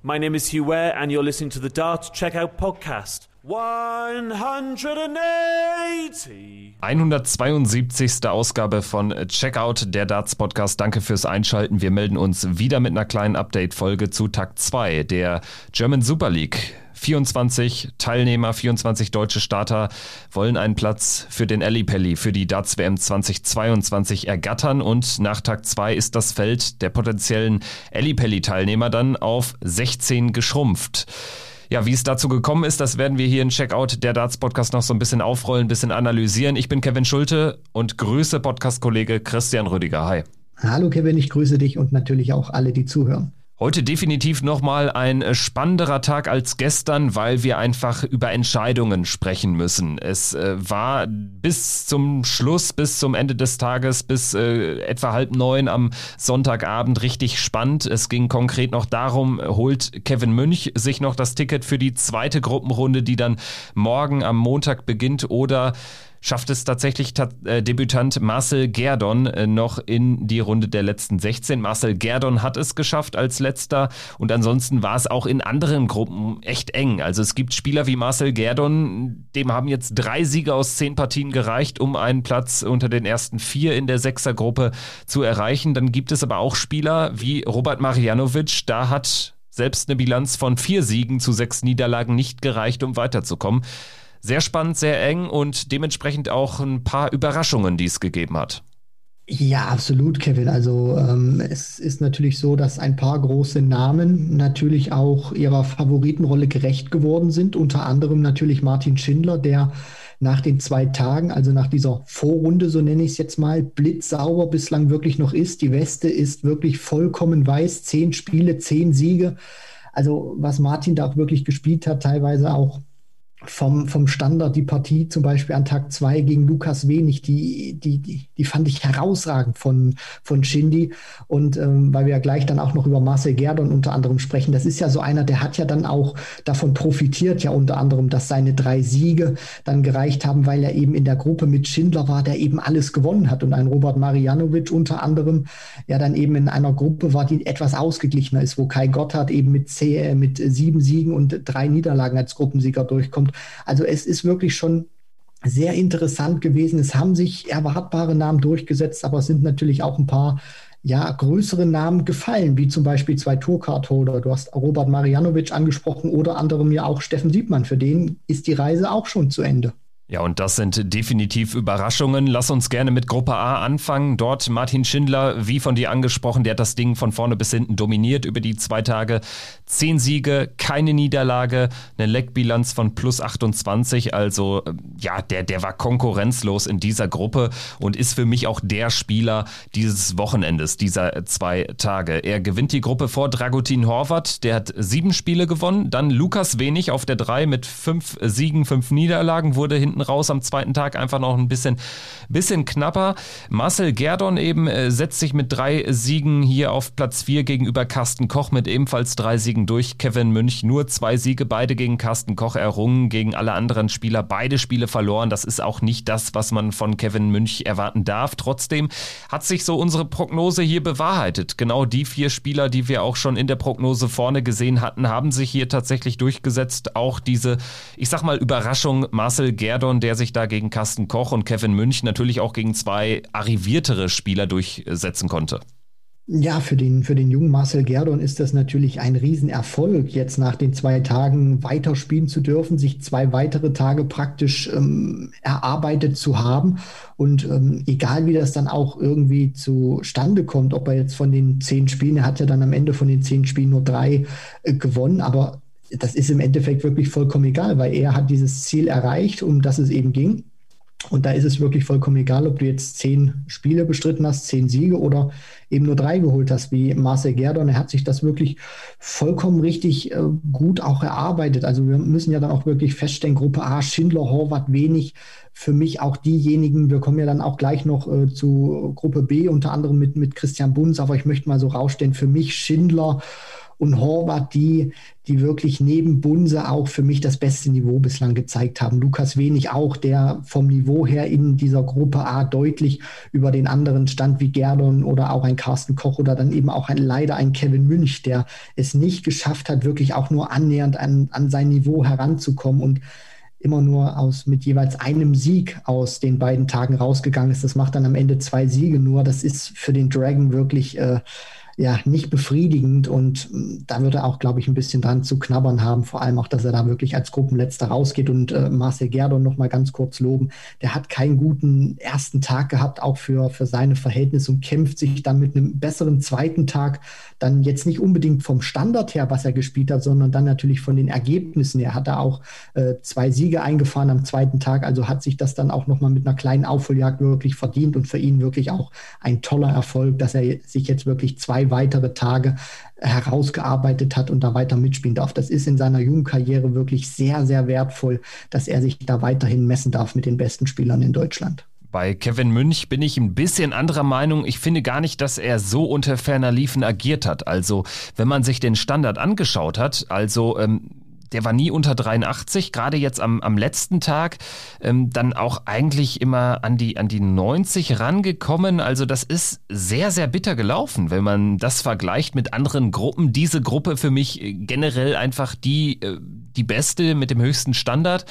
My name is Hugh Ware, and you're listening to the Dart Checkout Podcast. 180. 172. Ausgabe von Checkout, der Darts Podcast. Danke fürs Einschalten. Wir melden uns wieder mit einer kleinen Update-Folge zu Tag 2 der German Super League. 24 Teilnehmer, 24 deutsche Starter wollen einen Platz für den Ellipelli für die Darts WM 2022 ergattern und nach Tag 2 ist das Feld der potenziellen Ellipelli Teilnehmer dann auf 16 geschrumpft. Ja, wie es dazu gekommen ist, das werden wir hier in Checkout der Darts Podcast noch so ein bisschen aufrollen, ein bisschen analysieren. Ich bin Kevin Schulte und grüße Podcast-Kollege Christian Rüdiger. Hi. Hallo Kevin, ich grüße dich und natürlich auch alle, die zuhören. Heute definitiv nochmal ein äh, spannenderer Tag als gestern, weil wir einfach über Entscheidungen sprechen müssen. Es äh, war bis zum Schluss, bis zum Ende des Tages, bis äh, etwa halb neun am Sonntagabend richtig spannend. Es ging konkret noch darum, holt Kevin Münch sich noch das Ticket für die zweite Gruppenrunde, die dann morgen am Montag beginnt oder schafft es tatsächlich äh, Debütant Marcel Gerdon äh, noch in die Runde der letzten 16. Marcel Gerdon hat es geschafft als letzter und ansonsten war es auch in anderen Gruppen echt eng. Also es gibt Spieler wie Marcel Gerdon, dem haben jetzt drei Siege aus zehn Partien gereicht, um einen Platz unter den ersten vier in der Sechsergruppe zu erreichen. Dann gibt es aber auch Spieler wie Robert Marjanovic, da hat selbst eine Bilanz von vier Siegen zu sechs Niederlagen nicht gereicht, um weiterzukommen. Sehr spannend, sehr eng und dementsprechend auch ein paar Überraschungen, die es gegeben hat. Ja, absolut, Kevin. Also ähm, es ist natürlich so, dass ein paar große Namen natürlich auch ihrer Favoritenrolle gerecht geworden sind. Unter anderem natürlich Martin Schindler, der nach den zwei Tagen, also nach dieser Vorrunde, so nenne ich es jetzt mal, blitzsauber bislang wirklich noch ist. Die Weste ist wirklich vollkommen weiß. Zehn Spiele, zehn Siege. Also was Martin da auch wirklich gespielt hat, teilweise auch vom, vom Standard die Partie zum Beispiel an Tag 2 gegen Lukas Wenig, die, die, die, die fand ich herausragend von, von Shindy. Und ähm, weil wir ja gleich dann auch noch über Marcel Gerdon unter anderem sprechen, das ist ja so einer, der hat ja dann auch davon profitiert, ja unter anderem, dass seine drei Siege dann gereicht haben, weil er eben in der Gruppe mit Schindler war, der eben alles gewonnen hat. Und ein Robert Marianovic unter anderem, ja dann eben in einer Gruppe war, die etwas ausgeglichener ist, wo Kai Gotthard eben mit, zehn, mit sieben Siegen und drei Niederlagen als Gruppensieger durchkommt kommt. Also es ist wirklich schon sehr interessant gewesen. Es haben sich erwartbare Namen durchgesetzt, aber es sind natürlich auch ein paar ja, größere Namen gefallen, wie zum Beispiel zwei Tourcard-Holder. Du hast Robert Marianovic angesprochen oder anderem ja auch Steffen Siebmann. Für den ist die Reise auch schon zu Ende. Ja, und das sind definitiv Überraschungen. Lass uns gerne mit Gruppe A anfangen. Dort Martin Schindler, wie von dir angesprochen, der hat das Ding von vorne bis hinten dominiert über die zwei Tage. Zehn Siege, keine Niederlage, eine Leckbilanz von plus 28. Also äh, ja, der, der war konkurrenzlos in dieser Gruppe und ist für mich auch der Spieler dieses Wochenendes, dieser zwei Tage. Er gewinnt die Gruppe vor Dragutin Horvath, der hat sieben Spiele gewonnen. Dann Lukas Wenig auf der drei mit fünf Siegen, fünf Niederlagen, wurde hinten hinten raus am zweiten Tag einfach noch ein bisschen, bisschen knapper. Marcel Gerdon eben äh, setzt sich mit drei Siegen hier auf Platz 4 gegenüber Carsten Koch mit ebenfalls drei Siegen durch. Kevin Münch nur zwei Siege, beide gegen Carsten Koch errungen, gegen alle anderen Spieler beide Spiele verloren. Das ist auch nicht das, was man von Kevin Münch erwarten darf. Trotzdem hat sich so unsere Prognose hier bewahrheitet. Genau die vier Spieler, die wir auch schon in der Prognose vorne gesehen hatten, haben sich hier tatsächlich durchgesetzt. Auch diese, ich sag mal, Überraschung Marcel Gerdon Stadion, der sich da gegen Carsten Koch und Kevin Münch natürlich auch gegen zwei arriviertere Spieler durchsetzen konnte. Ja, für den, für den jungen Marcel Gerdon ist das natürlich ein Riesenerfolg, jetzt nach den zwei Tagen weiterspielen zu dürfen, sich zwei weitere Tage praktisch ähm, erarbeitet zu haben. Und ähm, egal wie das dann auch irgendwie zustande kommt, ob er jetzt von den zehn Spielen, er hat ja dann am Ende von den zehn Spielen nur drei äh, gewonnen, aber das ist im Endeffekt wirklich vollkommen egal, weil er hat dieses Ziel erreicht, um das es eben ging. Und da ist es wirklich vollkommen egal, ob du jetzt zehn Spiele bestritten hast, zehn Siege oder eben nur drei geholt hast, wie Marcel Gerdon. Er hat sich das wirklich vollkommen richtig äh, gut auch erarbeitet. Also wir müssen ja dann auch wirklich feststellen, Gruppe A, Schindler, Horvath, wenig. Für mich auch diejenigen, wir kommen ja dann auch gleich noch äh, zu Gruppe B, unter anderem mit, mit Christian Bunz, aber ich möchte mal so rausstellen, für mich Schindler, und Horvath, die, die wirklich neben Bunse auch für mich das beste Niveau bislang gezeigt haben. Lukas Wenig auch, der vom Niveau her in dieser Gruppe A deutlich über den anderen stand wie Gerdon oder auch ein Carsten Koch oder dann eben auch ein, leider ein Kevin Münch, der es nicht geschafft hat, wirklich auch nur annähernd an, an sein Niveau heranzukommen und immer nur aus mit jeweils einem Sieg aus den beiden Tagen rausgegangen ist. Das macht dann am Ende zwei Siege nur. Das ist für den Dragon wirklich äh, ja nicht befriedigend und mm, da wird er auch, glaube ich, ein bisschen dran zu knabbern haben, vor allem auch, dass er da wirklich als Gruppenletzter rausgeht und äh, Marcel Gerdon noch mal ganz kurz loben. Der hat keinen guten ersten Tag gehabt, auch für, für seine Verhältnisse und kämpft sich dann mit einem besseren zweiten Tag dann jetzt nicht unbedingt vom Standard her, was er gespielt hat, sondern dann natürlich von den Ergebnissen. Er hat da auch äh, zwei Siege eingefahren am zweiten Tag, also hat sich das dann auch noch mal mit einer kleinen Aufholjagd wirklich verdient und für ihn wirklich auch ein toller Erfolg, dass er sich jetzt wirklich zwei weitere Tage herausgearbeitet hat und da weiter mitspielen darf. Das ist in seiner Jugendkarriere wirklich sehr, sehr wertvoll, dass er sich da weiterhin messen darf mit den besten Spielern in Deutschland. Bei Kevin Münch bin ich ein bisschen anderer Meinung. Ich finde gar nicht, dass er so unter ferner Liefen agiert hat. Also, wenn man sich den Standard angeschaut hat, also ähm, der war nie unter 83, gerade jetzt am, am letzten Tag ähm, dann auch eigentlich immer an die, an die 90 rangekommen. Also das ist sehr, sehr bitter gelaufen, wenn man das vergleicht mit anderen Gruppen. Diese Gruppe für mich generell einfach die, äh, die beste mit dem höchsten Standard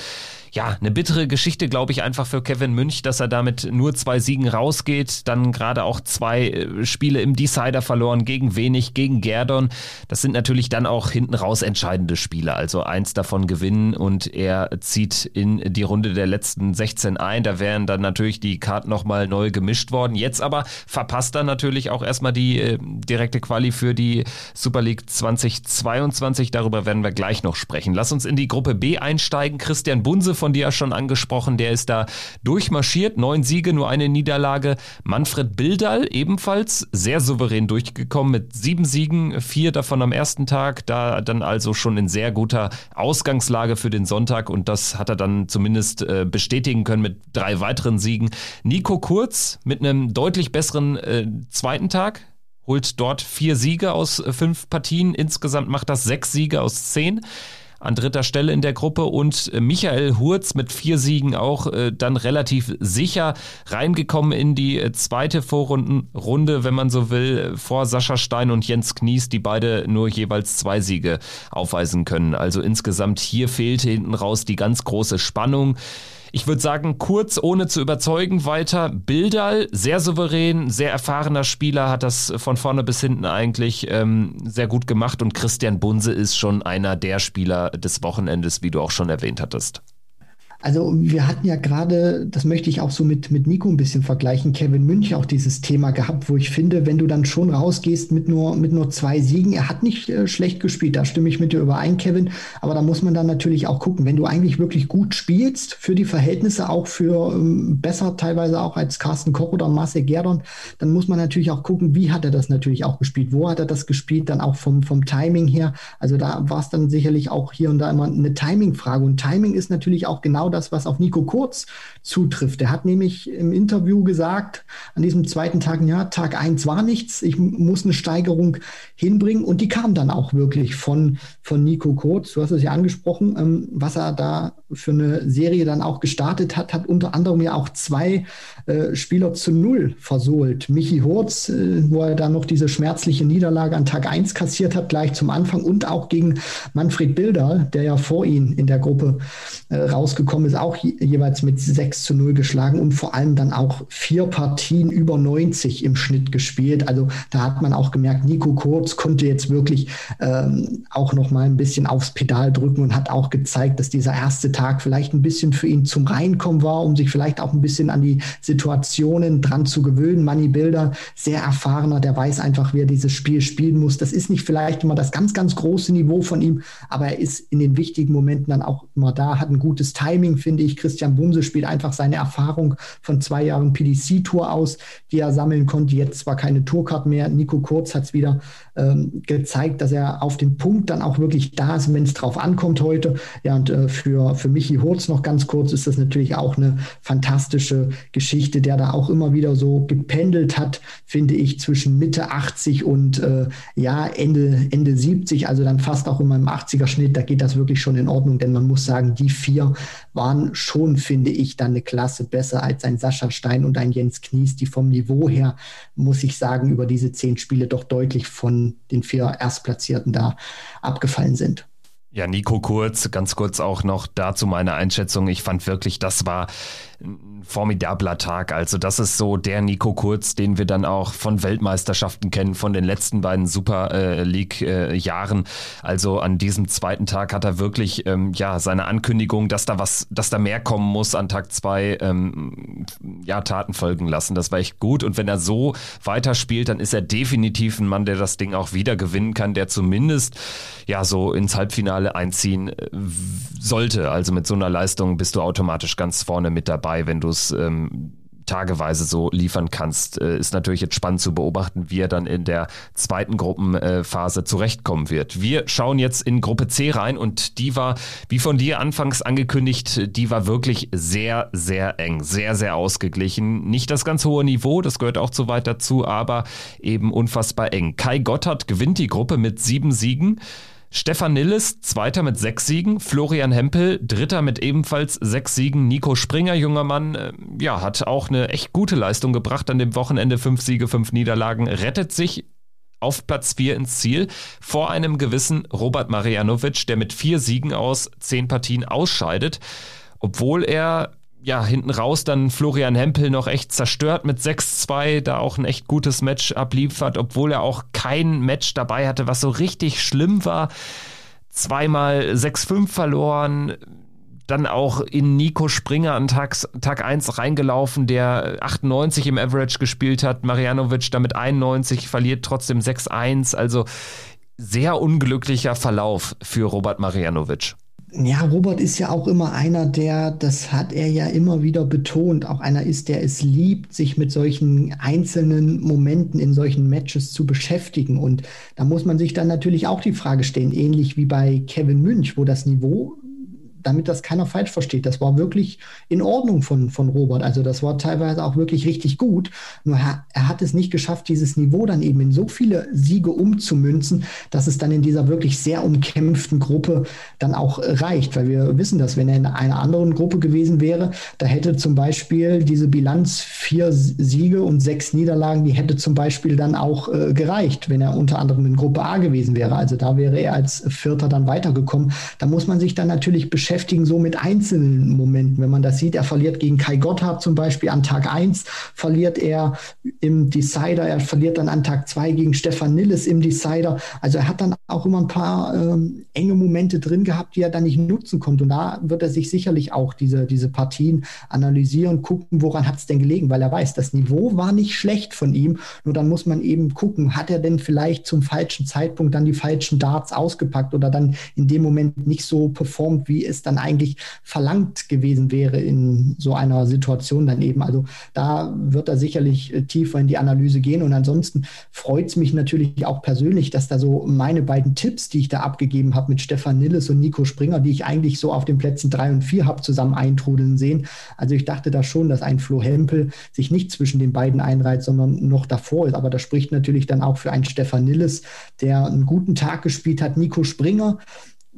ja, eine bittere Geschichte, glaube ich, einfach für Kevin Münch, dass er damit nur zwei Siegen rausgeht. Dann gerade auch zwei äh, Spiele im Decider verloren, gegen Wenig, gegen Gerdon. Das sind natürlich dann auch hinten raus entscheidende Spiele. Also eins davon gewinnen und er zieht in die Runde der letzten 16 ein. Da wären dann natürlich die Karten nochmal neu gemischt worden. Jetzt aber verpasst er natürlich auch erstmal die äh, direkte Quali für die Super League 2022. Darüber werden wir gleich noch sprechen. Lass uns in die Gruppe B einsteigen. Christian Bunse von dir ja schon angesprochen, der ist da durchmarschiert. Neun Siege, nur eine Niederlage. Manfred Bildal ebenfalls sehr souverän durchgekommen mit sieben Siegen, vier davon am ersten Tag. Da dann also schon in sehr guter Ausgangslage für den Sonntag und das hat er dann zumindest äh, bestätigen können mit drei weiteren Siegen. Nico Kurz mit einem deutlich besseren äh, zweiten Tag holt dort vier Siege aus äh, fünf Partien. Insgesamt macht das sechs Siege aus zehn an dritter Stelle in der Gruppe und äh, Michael Hurz mit vier Siegen auch äh, dann relativ sicher reingekommen in die äh, zweite Vorrundenrunde, wenn man so will, vor Sascha Stein und Jens Knies, die beide nur jeweils zwei Siege aufweisen können. Also insgesamt hier fehlte hinten raus die ganz große Spannung. Ich würde sagen, kurz, ohne zu überzeugen, weiter. Bildal, sehr souverän, sehr erfahrener Spieler, hat das von vorne bis hinten eigentlich ähm, sehr gut gemacht. Und Christian Bunse ist schon einer der Spieler des Wochenendes, wie du auch schon erwähnt hattest. Also wir hatten ja gerade, das möchte ich auch so mit, mit Nico ein bisschen vergleichen, Kevin Münch auch dieses Thema gehabt, wo ich finde, wenn du dann schon rausgehst mit nur, mit nur zwei Siegen, er hat nicht äh, schlecht gespielt, da stimme ich mit dir überein, Kevin, aber da muss man dann natürlich auch gucken, wenn du eigentlich wirklich gut spielst, für die Verhältnisse, auch für ähm, besser teilweise auch als Carsten Koch oder Marcel Gerdon, dann muss man natürlich auch gucken, wie hat er das natürlich auch gespielt, wo hat er das gespielt, dann auch vom, vom Timing her, also da war es dann sicherlich auch hier und da immer eine Timing-Frage. Und Timing ist natürlich auch genau das, was auf Nico Kurz zutrifft. Er hat nämlich im Interview gesagt, an diesem zweiten Tag, ja, Tag eins war nichts, ich muss eine Steigerung hinbringen und die kam dann auch wirklich von, von Nico Kurz. Du hast es ja angesprochen, ähm, was er da für eine Serie dann auch gestartet hat, hat unter anderem ja auch zwei äh, Spieler zu null versohlt. Michi Hurz, äh, wo er dann noch diese schmerzliche Niederlage an Tag eins kassiert hat, gleich zum Anfang und auch gegen Manfred Bilder, der ja vor ihm in der Gruppe äh, rausgekommen ist, auch je, jeweils mit 6 zu 0 geschlagen und vor allem dann auch vier Partien über 90 im Schnitt gespielt. Also da hat man auch gemerkt, Nico Kurz konnte jetzt wirklich ähm, auch noch mal ein bisschen aufs Pedal drücken und hat auch gezeigt, dass dieser erste Tag vielleicht ein bisschen für ihn zum Reinkommen war, um sich vielleicht auch ein bisschen an die Situationen dran zu gewöhnen. Manny Bilder, sehr erfahrener, der weiß einfach, wie er dieses Spiel spielen muss. Das ist nicht vielleicht immer das ganz, ganz große Niveau von ihm, aber er ist in den wichtigen Momenten dann auch immer da, hat ein gutes Timing, finde ich. Christian Bunse spielt einfach seine Erfahrung von zwei Jahren PDC-Tour aus, die er sammeln konnte. Jetzt zwar keine Tourcard mehr. Nico Kurz hat es wieder ähm, gezeigt, dass er auf den Punkt dann auch wirklich da ist, wenn es drauf ankommt heute. Ja, und äh, für, für Michi Hurz noch ganz kurz ist das natürlich auch eine fantastische Geschichte, der da auch immer wieder so gependelt hat, finde ich, zwischen Mitte 80 und äh, ja, Ende, Ende 70, also dann fast auch immer im 80er Schnitt. Da geht das wirklich schon in Ordnung, denn man muss sagen, die vier waren schon, finde ich, dann eine Klasse besser als ein Sascha Stein und ein Jens Knies, die vom Niveau her, muss ich sagen, über diese zehn Spiele doch deutlich von den vier Erstplatzierten da abgefallen sind. Ja, Nico Kurz, ganz kurz auch noch dazu meine Einschätzung. Ich fand wirklich, das war ein formidabler Tag. Also das ist so der Nico Kurz, den wir dann auch von Weltmeisterschaften kennen, von den letzten beiden Super äh, League äh. Also an diesem zweiten Tag hat er wirklich ähm, ja seine Ankündigung, dass da was, dass da mehr kommen muss an Tag zwei, ähm, ja Taten folgen lassen. Das war echt gut. Und wenn er so weiterspielt, dann ist er definitiv ein Mann, der das Ding auch wieder gewinnen kann, der zumindest ja so ins Halbfinale einziehen äh, sollte. Also mit so einer Leistung bist du automatisch ganz vorne mit dabei, wenn du es ähm, tageweise so liefern kannst. Äh, ist natürlich jetzt spannend zu beobachten, wie er dann in der zweiten Gruppenphase zurechtkommen wird. Wir schauen jetzt in Gruppe C rein und die war, wie von dir anfangs angekündigt, die war wirklich sehr, sehr eng, sehr, sehr ausgeglichen. Nicht das ganz hohe Niveau, das gehört auch zu weit dazu, aber eben unfassbar eng. Kai Gotthard gewinnt die Gruppe mit sieben Siegen. Stefan Nilles, Zweiter mit sechs Siegen. Florian Hempel, Dritter mit ebenfalls sechs Siegen. Nico Springer, junger Mann, äh, ja, hat auch eine echt gute Leistung gebracht an dem Wochenende. Fünf Siege, fünf Niederlagen. Rettet sich auf Platz vier ins Ziel vor einem gewissen Robert Marianovic, der mit vier Siegen aus zehn Partien ausscheidet. Obwohl er ja, hinten raus dann Florian Hempel noch echt zerstört mit 6-2, da auch ein echt gutes Match abliefert, obwohl er auch kein Match dabei hatte, was so richtig schlimm war. Zweimal 6-5 verloren, dann auch in Nico Springer an Tag, Tag 1 reingelaufen, der 98 im Average gespielt hat. Marianovic damit 91, verliert trotzdem 6-1. Also sehr unglücklicher Verlauf für Robert Marianovic. Ja, Robert ist ja auch immer einer, der, das hat er ja immer wieder betont, auch einer ist, der es liebt, sich mit solchen einzelnen Momenten in solchen Matches zu beschäftigen. Und da muss man sich dann natürlich auch die Frage stellen, ähnlich wie bei Kevin Münch, wo das Niveau damit das keiner falsch versteht. Das war wirklich in Ordnung von, von Robert. Also das war teilweise auch wirklich richtig gut. Nur er, er hat es nicht geschafft, dieses Niveau dann eben in so viele Siege umzumünzen, dass es dann in dieser wirklich sehr umkämpften Gruppe dann auch reicht. Weil wir wissen, dass wenn er in einer anderen Gruppe gewesen wäre, da hätte zum Beispiel diese Bilanz vier Siege und sechs Niederlagen, die hätte zum Beispiel dann auch äh, gereicht, wenn er unter anderem in Gruppe A gewesen wäre. Also da wäre er als Vierter dann weitergekommen. Da muss man sich dann natürlich beschäftigen beschäftigen so mit einzelnen Momenten. Wenn man das sieht, er verliert gegen Kai Gotthard zum Beispiel an Tag 1, verliert er im Decider, er verliert dann an Tag 2 gegen Stefan Nilles im Decider. Also er hat dann auch immer ein paar ähm, enge Momente drin gehabt, die er dann nicht nutzen konnte. Und da wird er sich sicherlich auch diese, diese Partien analysieren, gucken, woran hat es denn gelegen, weil er weiß, das Niveau war nicht schlecht von ihm. Nur dann muss man eben gucken, hat er denn vielleicht zum falschen Zeitpunkt dann die falschen Darts ausgepackt oder dann in dem Moment nicht so performt, wie es dann eigentlich verlangt gewesen wäre in so einer Situation dann eben. Also da wird er sicherlich äh, tiefer in die Analyse gehen. Und ansonsten freut es mich natürlich auch persönlich, dass da so meine beiden Tipps, die ich da abgegeben habe mit Stefan Nilles und Nico Springer, die ich eigentlich so auf den Plätzen drei und vier habe zusammen eintrudeln sehen. Also ich dachte da schon, dass ein Flo Hempel sich nicht zwischen den beiden einreiht, sondern noch davor ist. Aber das spricht natürlich dann auch für einen Stefan Nilles, der einen guten Tag gespielt hat. Nico Springer,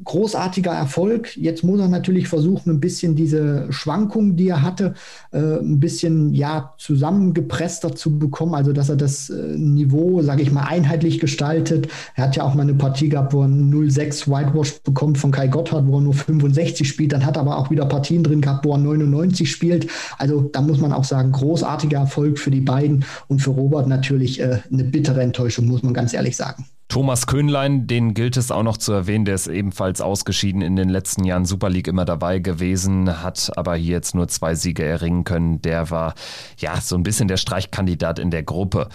großartiger Erfolg. Jetzt muss er natürlich versuchen, ein bisschen diese Schwankungen, die er hatte, äh, ein bisschen ja zusammengepresster zu bekommen, also dass er das äh, Niveau, sage ich mal, einheitlich gestaltet. Er hat ja auch mal eine Partie gehabt, wo er 0,6 Whitewash bekommt von Kai Gotthard, wo er nur 65 spielt. Dann hat er aber auch wieder Partien drin gehabt, wo er 99 spielt. Also da muss man auch sagen, großartiger Erfolg für die beiden und für Robert natürlich äh, eine bittere Enttäuschung, muss man ganz ehrlich sagen. Thomas Köhnlein, den gilt es auch noch zu erwähnen, der ist ebenfalls ausgeschieden in den letzten Jahren Super League immer dabei gewesen, hat aber hier jetzt nur zwei Siege erringen können. Der war ja so ein bisschen der Streichkandidat in der Gruppe.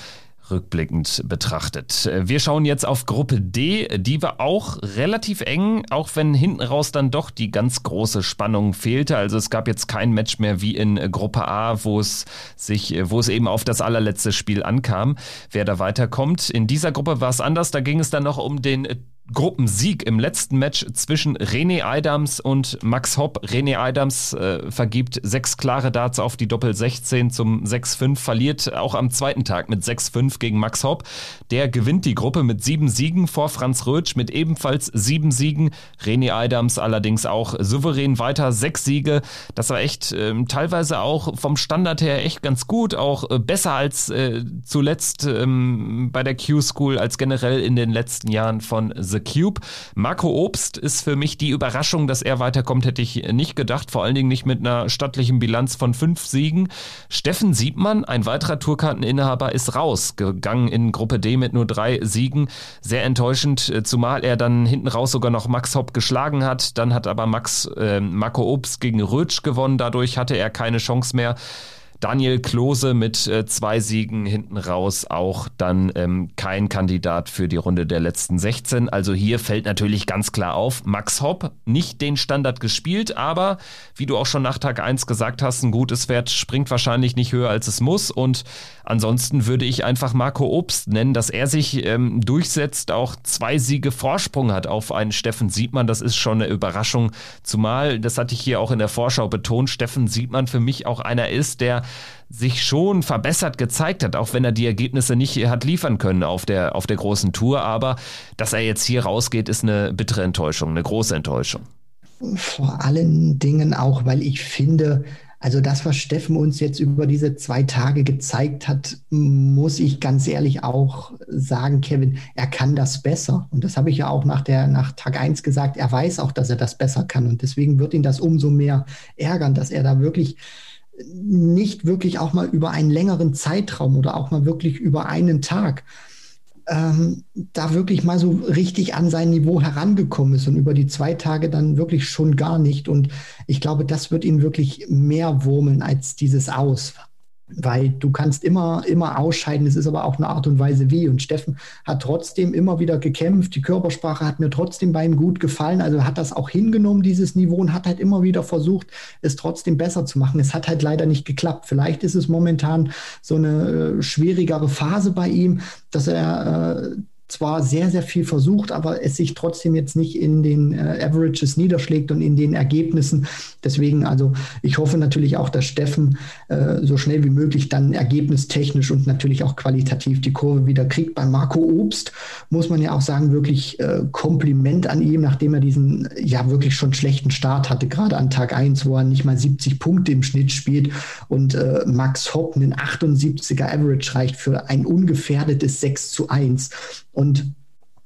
Rückblickend betrachtet. Wir schauen jetzt auf Gruppe D, die war auch relativ eng, auch wenn hinten raus dann doch die ganz große Spannung fehlte. Also es gab jetzt kein Match mehr wie in Gruppe A, wo es sich, wo es eben auf das allerletzte Spiel ankam, wer da weiterkommt. In dieser Gruppe war es anders, da ging es dann noch um den Gruppensieg im letzten Match zwischen René Adams und Max Hopp. René Adams äh, vergibt sechs klare Darts auf die Doppel 16 zum 6-5, verliert auch am zweiten Tag mit 6-5 gegen Max Hopp. Der gewinnt die Gruppe mit sieben Siegen vor Franz Rötsch mit ebenfalls sieben Siegen. René Adams allerdings auch souverän weiter, sechs Siege. Das war echt äh, teilweise auch vom Standard her echt ganz gut, auch äh, besser als äh, zuletzt ähm, bei der Q-School, als generell in den letzten Jahren von The Cube. Marco Obst ist für mich die Überraschung, dass er weiterkommt, hätte ich nicht gedacht. Vor allen Dingen nicht mit einer stattlichen Bilanz von fünf Siegen. Steffen Siebmann, ein weiterer Tourkarteninhaber, ist rausgegangen in Gruppe D mit nur drei Siegen. Sehr enttäuschend, zumal er dann hinten raus sogar noch Max Hopp geschlagen hat. Dann hat aber Max äh, Marco Obst gegen Rötsch gewonnen. Dadurch hatte er keine Chance mehr. Daniel Klose mit äh, zwei Siegen hinten raus auch dann ähm, kein Kandidat für die Runde der letzten 16. Also hier fällt natürlich ganz klar auf, Max Hopp nicht den Standard gespielt, aber wie du auch schon nach Tag 1 gesagt hast, ein gutes Pferd springt wahrscheinlich nicht höher als es muss und ansonsten würde ich einfach Marco Obst nennen, dass er sich ähm, durchsetzt, auch zwei Siege Vorsprung hat auf einen Steffen Siebmann. Das ist schon eine Überraschung, zumal, das hatte ich hier auch in der Vorschau betont, Steffen Siebmann für mich auch einer ist, der sich schon verbessert gezeigt hat, auch wenn er die Ergebnisse nicht hat liefern können auf der, auf der großen Tour. Aber dass er jetzt hier rausgeht, ist eine bittere Enttäuschung, eine große Enttäuschung. Vor allen Dingen auch, weil ich finde, also das, was Steffen uns jetzt über diese zwei Tage gezeigt hat, muss ich ganz ehrlich auch sagen, Kevin, er kann das besser. Und das habe ich ja auch nach, der, nach Tag 1 gesagt. Er weiß auch, dass er das besser kann. Und deswegen wird ihn das umso mehr ärgern, dass er da wirklich nicht wirklich auch mal über einen längeren Zeitraum oder auch mal wirklich über einen Tag ähm, da wirklich mal so richtig an sein Niveau herangekommen ist und über die zwei Tage dann wirklich schon gar nicht. Und ich glaube, das wird ihn wirklich mehr wurmeln als dieses Aus weil du kannst immer, immer ausscheiden. Es ist aber auch eine Art und Weise wie. Und Steffen hat trotzdem immer wieder gekämpft. Die Körpersprache hat mir trotzdem bei ihm gut gefallen. Also hat das auch hingenommen, dieses Niveau, und hat halt immer wieder versucht, es trotzdem besser zu machen. Es hat halt leider nicht geklappt. Vielleicht ist es momentan so eine äh, schwierigere Phase bei ihm, dass er äh, zwar sehr, sehr viel versucht, aber es sich trotzdem jetzt nicht in den äh, Averages niederschlägt und in den Ergebnissen. Deswegen, also ich hoffe natürlich auch, dass Steffen äh, so schnell wie möglich dann ergebnistechnisch und natürlich auch qualitativ die Kurve wieder kriegt. Bei Marco Obst muss man ja auch sagen, wirklich äh, Kompliment an ihm, nachdem er diesen ja wirklich schon schlechten Start hatte, gerade an Tag 1, wo er nicht mal 70 Punkte im Schnitt spielt und äh, Max Hopp einen 78er Average reicht für ein ungefährdetes 6 zu 1. Und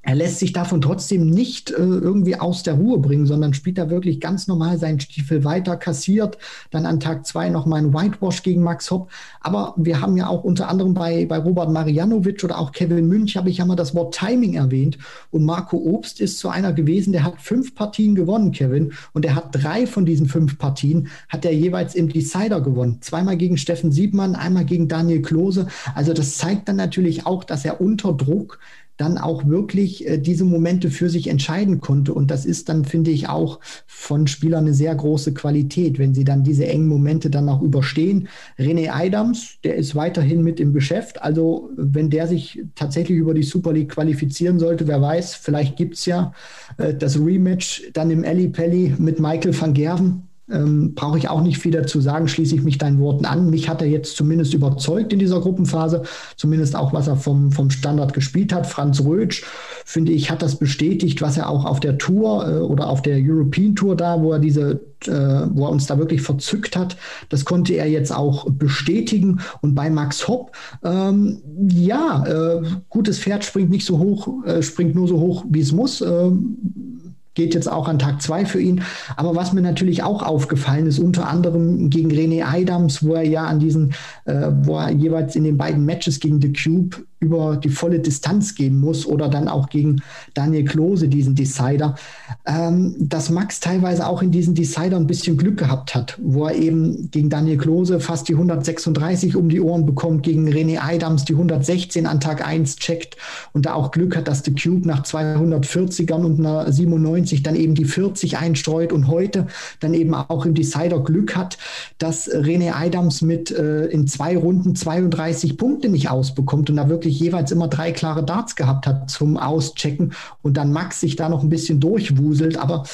er lässt sich davon trotzdem nicht äh, irgendwie aus der Ruhe bringen, sondern spielt da wirklich ganz normal seinen Stiefel weiter, kassiert dann an Tag zwei nochmal ein Whitewash gegen Max Hopp. Aber wir haben ja auch unter anderem bei, bei Robert Marianovic oder auch Kevin Münch, habe ich ja mal das Wort Timing erwähnt. Und Marco Obst ist so einer gewesen, der hat fünf Partien gewonnen, Kevin. Und er hat drei von diesen fünf Partien, hat er jeweils im Decider gewonnen. Zweimal gegen Steffen Siebmann, einmal gegen Daniel Klose. Also das zeigt dann natürlich auch, dass er unter Druck dann auch wirklich äh, diese Momente für sich entscheiden konnte. Und das ist dann, finde ich, auch von Spielern eine sehr große Qualität, wenn sie dann diese engen Momente dann auch überstehen. René Adams, der ist weiterhin mit im Geschäft. Also wenn der sich tatsächlich über die Super League qualifizieren sollte, wer weiß, vielleicht gibt es ja äh, das Rematch dann im Alley Pelli mit Michael van Gerven ähm, Brauche ich auch nicht viel dazu sagen, schließe ich mich deinen Worten an. Mich hat er jetzt zumindest überzeugt in dieser Gruppenphase, zumindest auch, was er vom, vom Standard gespielt hat. Franz Rötsch, finde ich, hat das bestätigt, was er auch auf der Tour äh, oder auf der European Tour da, wo er diese äh, wo er uns da wirklich verzückt hat. Das konnte er jetzt auch bestätigen. Und bei Max Hopp, ähm, ja, äh, gutes Pferd springt nicht so hoch, äh, springt nur so hoch, wie es muss. Geht jetzt auch an Tag zwei für ihn. Aber was mir natürlich auch aufgefallen ist, unter anderem gegen René Adams, wo er ja an diesen, äh, wo er jeweils in den beiden Matches gegen The Cube über die volle Distanz gehen muss oder dann auch gegen Daniel Klose, diesen Decider, ähm, dass Max teilweise auch in diesen Decider ein bisschen Glück gehabt hat, wo er eben gegen Daniel Klose fast die 136 um die Ohren bekommt, gegen René Adams die 116 an Tag 1 checkt und da auch Glück hat, dass The Cube nach 240ern und einer 97 dann eben die 40 einstreut und heute dann eben auch im Decider Glück hat, dass René Adams mit äh, in zwei Runden 32 Punkte nicht ausbekommt und da wirklich jeweils immer drei klare Darts gehabt hat zum Auschecken und dann Max sich da noch ein bisschen durchwuselt. Aber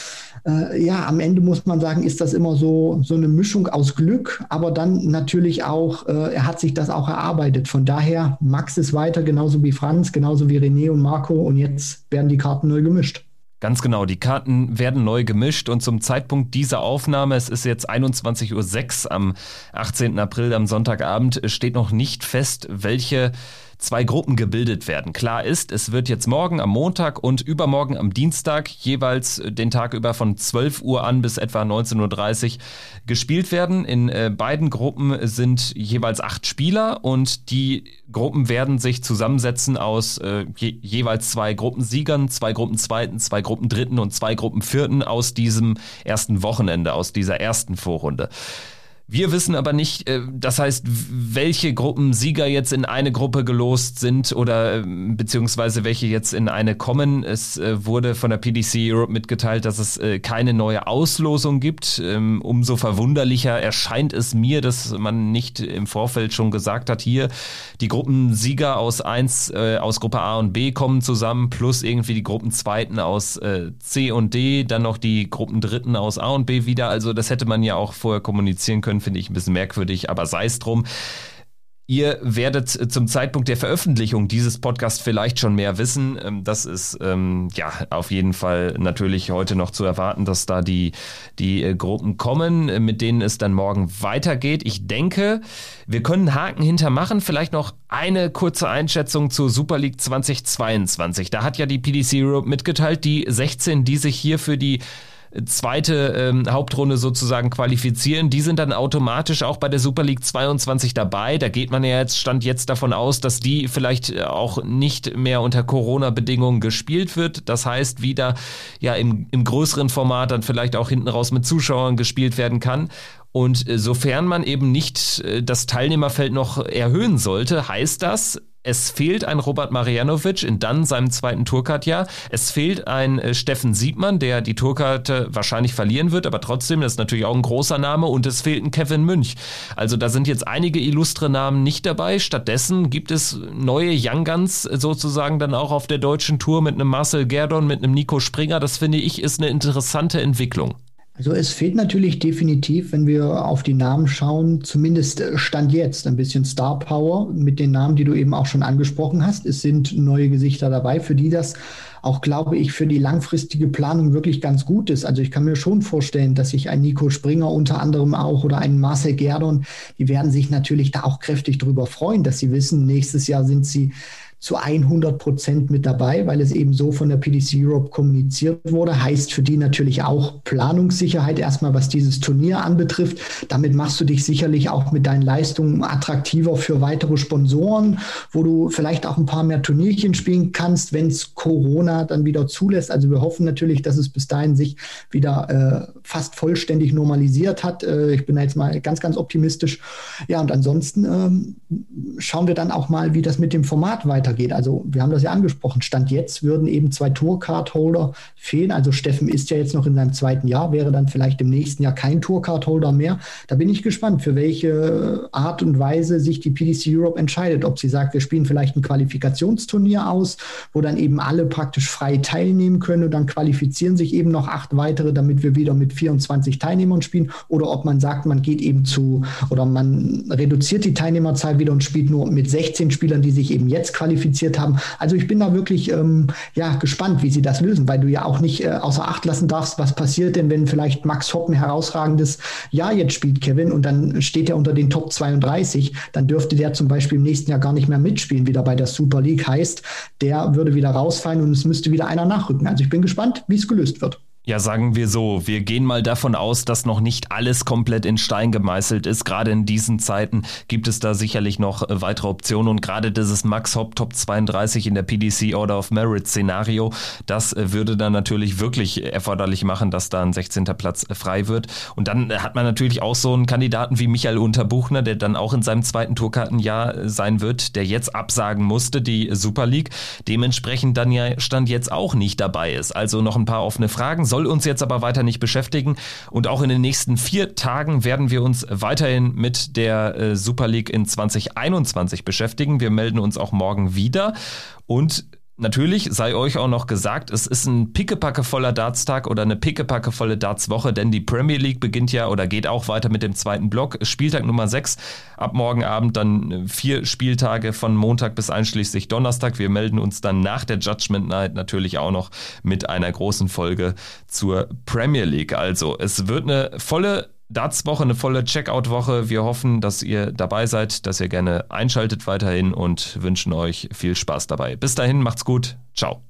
äh, ja, am Ende muss man sagen, ist das immer so, so eine Mischung aus Glück, aber dann natürlich auch, äh, er hat sich das auch erarbeitet. Von daher, Max ist weiter, genauso wie Franz, genauso wie René und Marco und jetzt werden die Karten neu gemischt. Ganz genau, die Karten werden neu gemischt und zum Zeitpunkt dieser Aufnahme, es ist jetzt 21.06 Uhr am 18. April, am Sonntagabend, steht noch nicht fest, welche zwei Gruppen gebildet werden. Klar ist, es wird jetzt morgen am Montag und übermorgen am Dienstag jeweils den Tag über von 12 Uhr an bis etwa 19.30 Uhr gespielt werden. In äh, beiden Gruppen sind jeweils acht Spieler und die Gruppen werden sich zusammensetzen aus äh, je, jeweils zwei Gruppensiegern, zwei Gruppenzweiten, zwei Gruppendritten und zwei Gruppenvierten aus diesem ersten Wochenende, aus dieser ersten Vorrunde. Wir wissen aber nicht, äh, das heißt, welche Gruppensieger jetzt in eine Gruppe gelost sind oder ähm, beziehungsweise welche jetzt in eine kommen. Es äh, wurde von der PDC Europe mitgeteilt, dass es äh, keine neue Auslosung gibt. Ähm, umso verwunderlicher erscheint es mir, dass man nicht im Vorfeld schon gesagt hat, hier die Gruppensieger aus eins aus Gruppe A und B kommen zusammen, plus irgendwie die Gruppenzweiten aus C und D, dann noch die Gruppendritten aus A und B wieder. Also das hätte man ja auch vorher kommunizieren können können, finde ich ein bisschen merkwürdig, aber sei es drum. Ihr werdet zum Zeitpunkt der Veröffentlichung dieses Podcasts vielleicht schon mehr wissen. Ähm, das ist ähm, ja auf jeden Fall natürlich heute noch zu erwarten, dass da die, die äh, Gruppen kommen, äh, mit denen es dann morgen weitergeht. Ich denke, wir können Haken hintermachen. Vielleicht noch eine kurze Einschätzung zur Super League 2022. Da hat ja die PDC Europe mitgeteilt, die 16, die sich hier für die zweite ähm, Hauptrunde sozusagen qualifizieren, die sind dann automatisch auch bei der Super League 22 dabei. Da geht man ja jetzt, stand jetzt davon aus, dass die vielleicht äh, auch nicht mehr unter Corona-Bedingungen gespielt wird. Das heißt, wieder ja im, im größeren Format dann vielleicht auch hinten raus mit Zuschauern gespielt werden kann. Und äh, sofern man eben nicht äh, das Teilnehmerfeld noch erhöhen sollte, heißt das, es fehlt ein Robert Marianovic in dann seinem zweiten Tourcard-Jahr. Es fehlt ein äh, Steffen Siebmann, der die Tourkarte wahrscheinlich verlieren wird, aber trotzdem, das ist natürlich auch ein großer Name. Und es fehlt ein Kevin Münch. Also da sind jetzt einige illustre Namen nicht dabei. Stattdessen gibt es neue Young Guns sozusagen dann auch auf der deutschen Tour mit einem Marcel Gerdon, mit einem Nico Springer. Das finde ich ist eine interessante Entwicklung. Also es fehlt natürlich definitiv, wenn wir auf die Namen schauen, zumindest Stand jetzt ein bisschen Star Power mit den Namen, die du eben auch schon angesprochen hast. Es sind neue Gesichter dabei, für die das auch, glaube ich, für die langfristige Planung wirklich ganz gut ist. Also ich kann mir schon vorstellen, dass sich ein Nico Springer unter anderem auch oder ein Marcel Gerdon, die werden sich natürlich da auch kräftig darüber freuen, dass sie wissen, nächstes Jahr sind sie zu 100 Prozent mit dabei, weil es eben so von der PDC Europe kommuniziert wurde. Heißt für die natürlich auch Planungssicherheit erstmal, was dieses Turnier anbetrifft. Damit machst du dich sicherlich auch mit deinen Leistungen attraktiver für weitere Sponsoren, wo du vielleicht auch ein paar mehr Turnierchen spielen kannst, wenn es Corona dann wieder zulässt. Also wir hoffen natürlich, dass es bis dahin sich wieder äh, fast vollständig normalisiert hat. Äh, ich bin da jetzt mal ganz, ganz optimistisch. Ja, und ansonsten äh, schauen wir dann auch mal, wie das mit dem Format weiter weitergeht. Also wir haben das ja angesprochen. Stand jetzt würden eben zwei Tourcard-Holder fehlen. Also Steffen ist ja jetzt noch in seinem zweiten Jahr, wäre dann vielleicht im nächsten Jahr kein Tourcard-Holder mehr. Da bin ich gespannt, für welche Art und Weise sich die PDC Europe entscheidet. Ob sie sagt, wir spielen vielleicht ein Qualifikationsturnier aus, wo dann eben alle praktisch frei teilnehmen können und dann qualifizieren sich eben noch acht weitere, damit wir wieder mit 24 Teilnehmern spielen. Oder ob man sagt, man geht eben zu oder man reduziert die Teilnehmerzahl wieder und spielt nur mit 16 Spielern, die sich eben jetzt qualifizieren qualifiziert haben. Also ich bin da wirklich ähm, ja, gespannt, wie sie das lösen, weil du ja auch nicht äh, außer Acht lassen darfst, was passiert denn, wenn vielleicht Max Hopp ein herausragendes Jahr jetzt spielt, Kevin, und dann steht er unter den Top 32, dann dürfte der zum Beispiel im nächsten Jahr gar nicht mehr mitspielen, wieder bei der Super League heißt, der würde wieder rausfallen und es müsste wieder einer nachrücken. Also ich bin gespannt, wie es gelöst wird. Ja, sagen wir so, wir gehen mal davon aus, dass noch nicht alles komplett in Stein gemeißelt ist. Gerade in diesen Zeiten gibt es da sicherlich noch äh, weitere Optionen und gerade dieses Max Hop Top 32 in der PDC Order of Merit Szenario, das äh, würde dann natürlich wirklich erforderlich machen, dass da ein 16. Platz äh, frei wird. Und dann hat man natürlich auch so einen Kandidaten wie Michael Unterbuchner, der dann auch in seinem zweiten Tourkartenjahr sein wird, der jetzt absagen musste, die Super League, dementsprechend dann ja Stand jetzt auch nicht dabei ist. Also noch ein paar offene Fragen soll uns jetzt aber weiter nicht beschäftigen. Und auch in den nächsten vier Tagen werden wir uns weiterhin mit der äh, Super League in 2021 beschäftigen. Wir melden uns auch morgen wieder. Und Natürlich sei euch auch noch gesagt, es ist ein pickepackevoller Dartstag oder eine pickepackevolle Dartswoche, denn die Premier League beginnt ja oder geht auch weiter mit dem zweiten Block. Spieltag Nummer 6, ab morgen Abend dann vier Spieltage von Montag bis einschließlich Donnerstag. Wir melden uns dann nach der Judgment Night natürlich auch noch mit einer großen Folge zur Premier League. Also es wird eine volle Darts-Woche, eine volle Checkout-Woche. Wir hoffen, dass ihr dabei seid, dass ihr gerne einschaltet weiterhin und wünschen euch viel Spaß dabei. Bis dahin, macht's gut. Ciao.